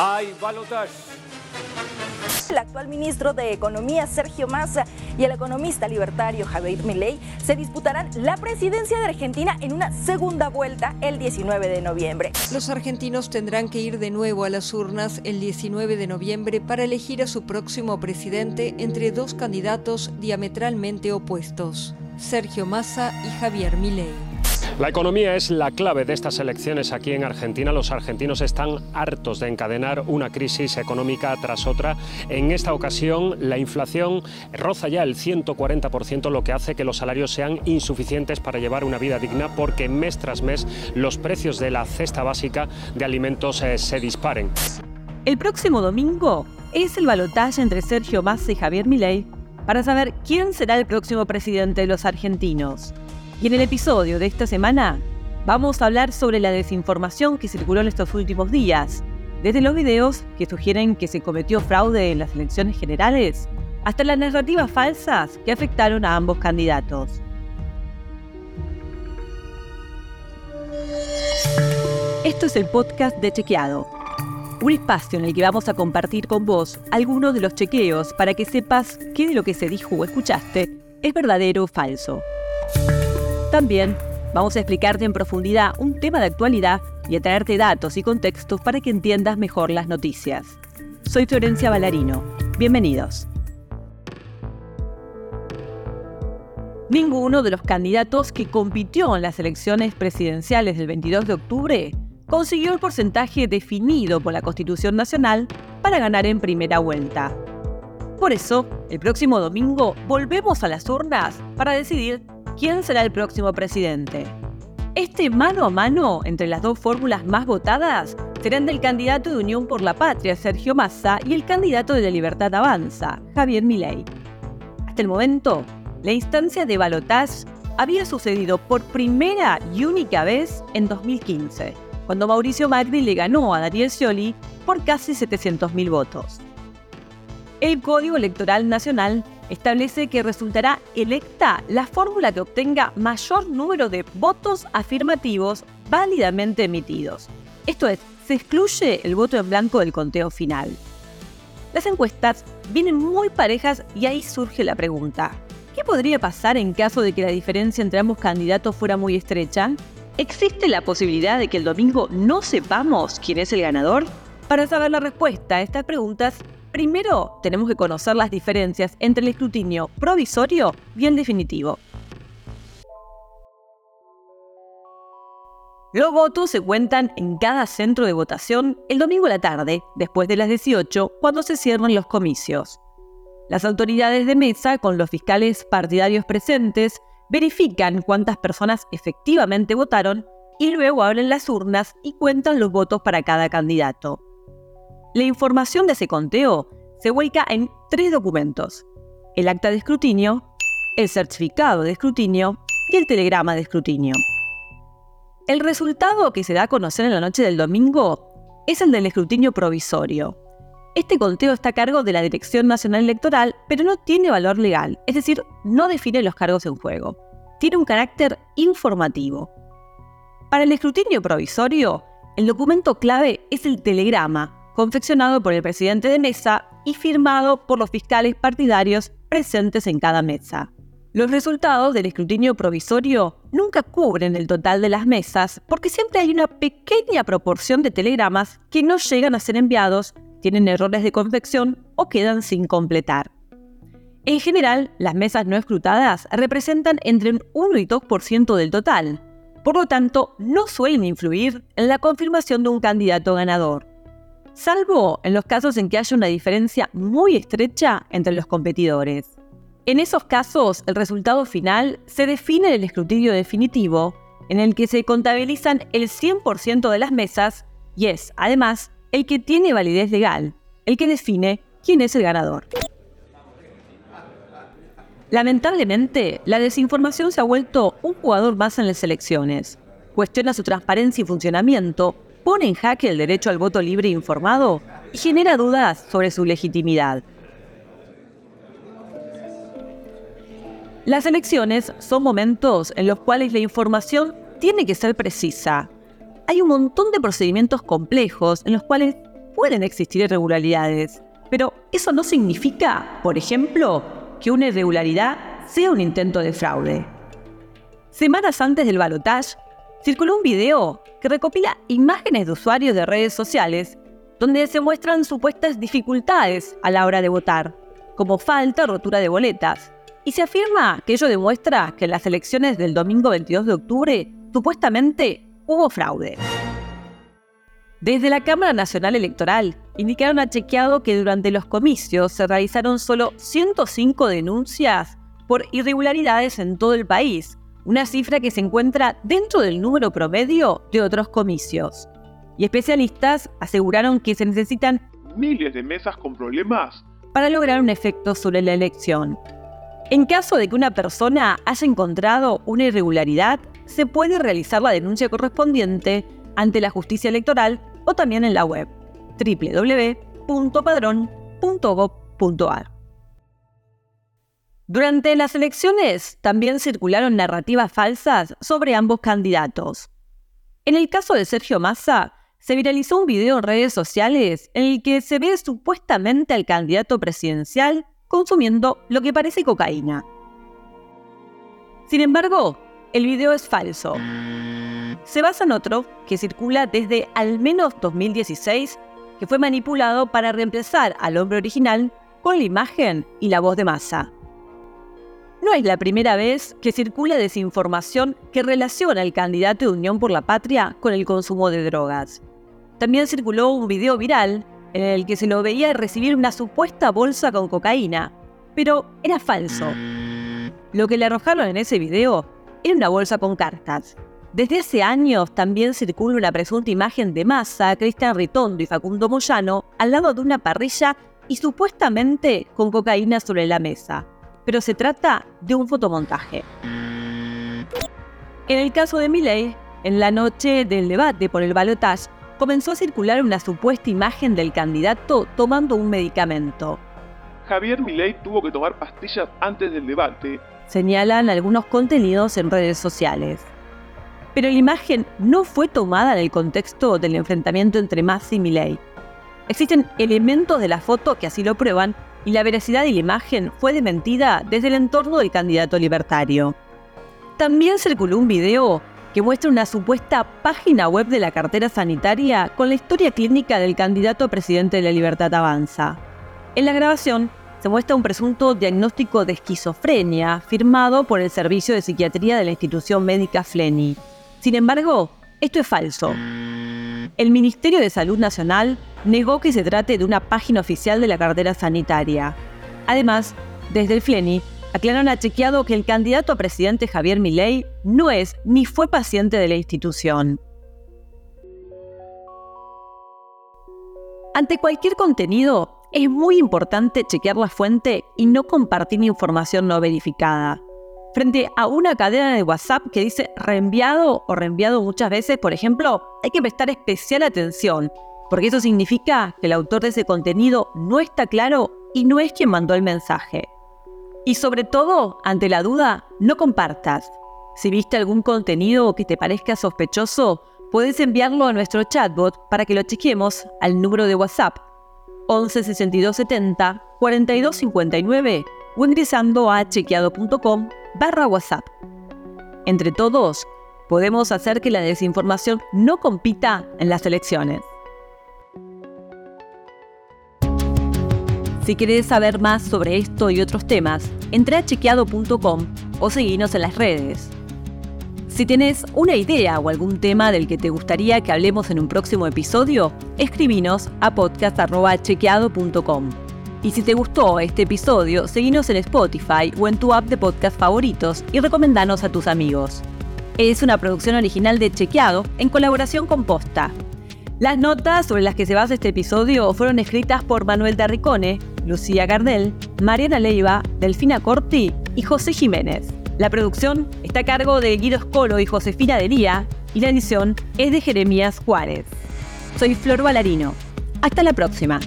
Hay balotaje. El actual ministro de Economía, Sergio Massa, y el economista libertario Javier Milei se disputarán la presidencia de Argentina en una segunda vuelta el 19 de noviembre. Los argentinos tendrán que ir de nuevo a las urnas el 19 de noviembre para elegir a su próximo presidente entre dos candidatos diametralmente opuestos, Sergio Massa y Javier Milei. La economía es la clave de estas elecciones aquí en Argentina. Los argentinos están hartos de encadenar una crisis económica tras otra. En esta ocasión, la inflación roza ya el 140%, lo que hace que los salarios sean insuficientes para llevar una vida digna porque mes tras mes los precios de la cesta básica de alimentos eh, se disparen. El próximo domingo es el balotaje entre Sergio Massa y Javier Milei para saber quién será el próximo presidente de los argentinos. Y en el episodio de esta semana vamos a hablar sobre la desinformación que circuló en estos últimos días, desde los videos que sugieren que se cometió fraude en las elecciones generales, hasta las narrativas falsas que afectaron a ambos candidatos. Esto es el podcast de Chequeado, un espacio en el que vamos a compartir con vos algunos de los chequeos para que sepas qué de lo que se dijo o escuchaste es verdadero o falso. También vamos a explicarte en profundidad un tema de actualidad y a traerte datos y contextos para que entiendas mejor las noticias. Soy Florencia Ballarino. Bienvenidos. Ninguno de los candidatos que compitió en las elecciones presidenciales del 22 de octubre consiguió el porcentaje definido por la Constitución Nacional para ganar en primera vuelta. Por eso, el próximo domingo volvemos a las urnas para decidir quién será el próximo presidente. Este mano a mano entre las dos fórmulas más votadas serán del candidato de Unión por la Patria, Sergio Massa, y el candidato de la Libertad Avanza, Javier Milei. Hasta el momento, la instancia de balotage había sucedido por primera y única vez en 2015, cuando Mauricio Macri le ganó a Daniel Scioli por casi 700.000 votos. El Código Electoral Nacional establece que resultará electa la fórmula que obtenga mayor número de votos afirmativos válidamente emitidos. Esto es, se excluye el voto en blanco del conteo final. Las encuestas vienen muy parejas y ahí surge la pregunta. ¿Qué podría pasar en caso de que la diferencia entre ambos candidatos fuera muy estrecha? ¿Existe la posibilidad de que el domingo no sepamos quién es el ganador? Para saber la respuesta a estas preguntas, Primero, tenemos que conocer las diferencias entre el escrutinio provisorio y el definitivo. Los votos se cuentan en cada centro de votación el domingo a la tarde, después de las 18, cuando se cierran los comicios. Las autoridades de mesa, con los fiscales partidarios presentes, verifican cuántas personas efectivamente votaron y luego abren las urnas y cuentan los votos para cada candidato. La información de ese conteo se vuelca en tres documentos. El acta de escrutinio, el certificado de escrutinio y el telegrama de escrutinio. El resultado que se da a conocer en la noche del domingo es el del escrutinio provisorio. Este conteo está a cargo de la Dirección Nacional Electoral, pero no tiene valor legal, es decir, no define los cargos en juego. Tiene un carácter informativo. Para el escrutinio provisorio, el documento clave es el telegrama, confeccionado por el presidente de mesa y firmado por los fiscales partidarios presentes en cada mesa. Los resultados del escrutinio provisorio nunca cubren el total de las mesas porque siempre hay una pequeña proporción de telegramas que no llegan a ser enviados, tienen errores de confección o quedan sin completar. En general, las mesas no escrutadas representan entre un 1 y 2% del total, por lo tanto, no suelen influir en la confirmación de un candidato ganador salvo en los casos en que haya una diferencia muy estrecha entre los competidores. En esos casos, el resultado final se define en el escrutinio definitivo, en el que se contabilizan el 100% de las mesas y es, además, el que tiene validez legal, el que define quién es el ganador. Lamentablemente, la desinformación se ha vuelto un jugador más en las elecciones. Cuestiona su transparencia y funcionamiento pone en jaque el derecho al voto libre e informado y genera dudas sobre su legitimidad. Las elecciones son momentos en los cuales la información tiene que ser precisa. Hay un montón de procedimientos complejos en los cuales pueden existir irregularidades, pero eso no significa, por ejemplo, que una irregularidad sea un intento de fraude. Semanas antes del balotaje, circuló un video que recopila imágenes de usuarios de redes sociales donde se muestran supuestas dificultades a la hora de votar, como falta o rotura de boletas, y se afirma que ello demuestra que en las elecciones del domingo 22 de octubre supuestamente hubo fraude. Desde la Cámara Nacional Electoral indicaron a chequeado que durante los comicios se realizaron solo 105 denuncias por irregularidades en todo el país, una cifra que se encuentra dentro del número promedio de otros comicios. Y especialistas aseguraron que se necesitan miles de mesas con problemas para lograr un efecto sobre la elección. En caso de que una persona haya encontrado una irregularidad, se puede realizar la denuncia correspondiente ante la justicia electoral o también en la web www.padrón.gov.ar. Durante las elecciones también circularon narrativas falsas sobre ambos candidatos. En el caso de Sergio Massa, se viralizó un video en redes sociales en el que se ve supuestamente al candidato presidencial consumiendo lo que parece cocaína. Sin embargo, el video es falso. Se basa en otro que circula desde al menos 2016, que fue manipulado para reemplazar al hombre original con la imagen y la voz de masa. No es la primera vez que circula desinformación que relaciona al candidato de Unión por la Patria con el consumo de drogas. También circuló un video viral en el que se lo veía recibir una supuesta bolsa con cocaína, pero era falso. Lo que le arrojaron en ese video era una bolsa con cartas. Desde hace años también circula una presunta imagen de Massa, Cristian Ritondo y Facundo Moyano al lado de una parrilla y supuestamente con cocaína sobre la mesa. Pero se trata de un fotomontaje. En el caso de Milley, en la noche del debate por el balotaje, comenzó a circular una supuesta imagen del candidato tomando un medicamento. Javier Milei tuvo que tomar pastillas antes del debate. Señalan algunos contenidos en redes sociales. Pero la imagen no fue tomada en el contexto del enfrentamiento entre Massa y Milei. Existen elementos de la foto que así lo prueban y la veracidad de la imagen fue desmentida desde el entorno del candidato libertario. También circuló un video que muestra una supuesta página web de la cartera sanitaria con la historia clínica del candidato a presidente de la Libertad Avanza. En la grabación se muestra un presunto diagnóstico de esquizofrenia firmado por el Servicio de Psiquiatría de la institución médica Fleni. Sin embargo, esto es falso. El Ministerio de Salud Nacional negó que se trate de una página oficial de la cartera sanitaria. Además, desde el Fleni aclararon a chequeado que el candidato a presidente Javier Milei no es ni fue paciente de la institución. Ante cualquier contenido, es muy importante chequear la fuente y no compartir información no verificada. Frente a una cadena de WhatsApp que dice reenviado o reenviado muchas veces, por ejemplo, hay que prestar especial atención, porque eso significa que el autor de ese contenido no está claro y no es quien mandó el mensaje. Y sobre todo, ante la duda, no compartas. Si viste algún contenido que te parezca sospechoso, puedes enviarlo a nuestro chatbot para que lo chequemos al número de WhatsApp 11 62 70 42 59 o ingresando a chequeado.com barra WhatsApp. Entre todos, podemos hacer que la desinformación no compita en las elecciones. Si querés saber más sobre esto y otros temas, entra a chequeado.com o seguinos en las redes. Si tienes una idea o algún tema del que te gustaría que hablemos en un próximo episodio, escribinos a podcast.chequeado.com. Y si te gustó este episodio, seguinos en Spotify o en tu app de podcast favoritos y recomendanos a tus amigos. Es una producción original de Chequeado en colaboración con Posta. Las notas sobre las que se basa este episodio fueron escritas por Manuel Darricone, Lucía Gardel, Mariana Leiva, Delfina Corti y José Jiménez. La producción está a cargo de Guido Escolo y Josefina Delía y la edición es de Jeremías Juárez. Soy Flor Valarino. Hasta la próxima.